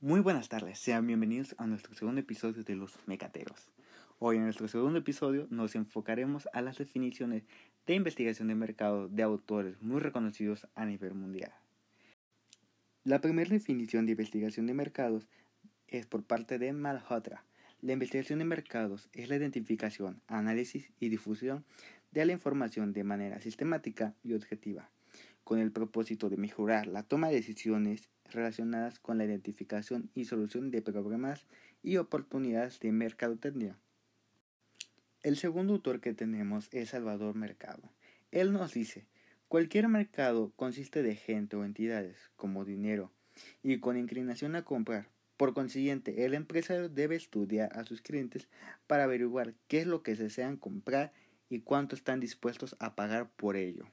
Muy buenas tardes, sean bienvenidos a nuestro segundo episodio de Los Mecateros. Hoy en nuestro segundo episodio nos enfocaremos a las definiciones de investigación de mercado de autores muy reconocidos a nivel mundial. La primera definición de investigación de mercados es por parte de Malhotra. La investigación de mercados es la identificación, análisis y difusión de la información de manera sistemática y objetiva, con el propósito de mejorar la toma de decisiones relacionadas con la identificación y solución de problemas y oportunidades de mercadotecnia. El segundo autor que tenemos es Salvador Mercado. Él nos dice, cualquier mercado consiste de gente o entidades, como dinero, y con inclinación a comprar. Por consiguiente, el empresario debe estudiar a sus clientes para averiguar qué es lo que desean comprar y cuánto están dispuestos a pagar por ello.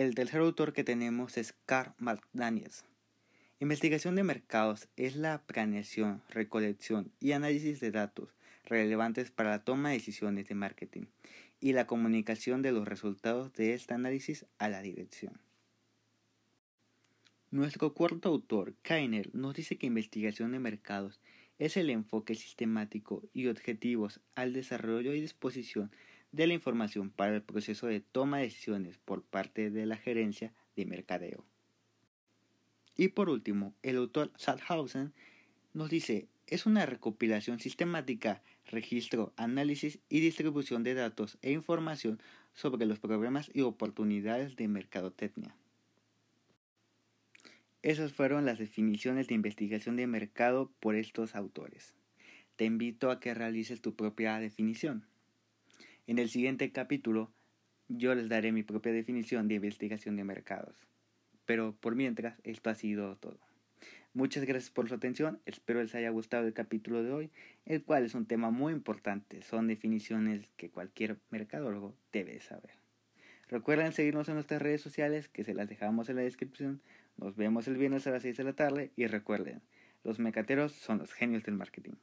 El tercer autor que tenemos es Carl McDaniels. Investigación de mercados es la planeación, recolección y análisis de datos relevantes para la toma de decisiones de marketing y la comunicación de los resultados de este análisis a la dirección. Nuestro cuarto autor, Kainer, nos dice que investigación de mercados es el enfoque sistemático y objetivos al desarrollo y disposición de la información para el proceso de toma de decisiones por parte de la gerencia de mercadeo. Y por último, el autor Sadhausen nos dice, es una recopilación sistemática, registro, análisis y distribución de datos e información sobre los problemas y oportunidades de mercadotecnia. Esas fueron las definiciones de investigación de mercado por estos autores. Te invito a que realices tu propia definición. En el siguiente capítulo yo les daré mi propia definición de investigación de mercados. Pero por mientras, esto ha sido todo. Muchas gracias por su atención, espero les haya gustado el capítulo de hoy, el cual es un tema muy importante, son definiciones que cualquier mercadólogo debe saber. Recuerden seguirnos en nuestras redes sociales que se las dejamos en la descripción. Nos vemos el viernes a las 6 de la tarde y recuerden, los mecateros son los genios del marketing.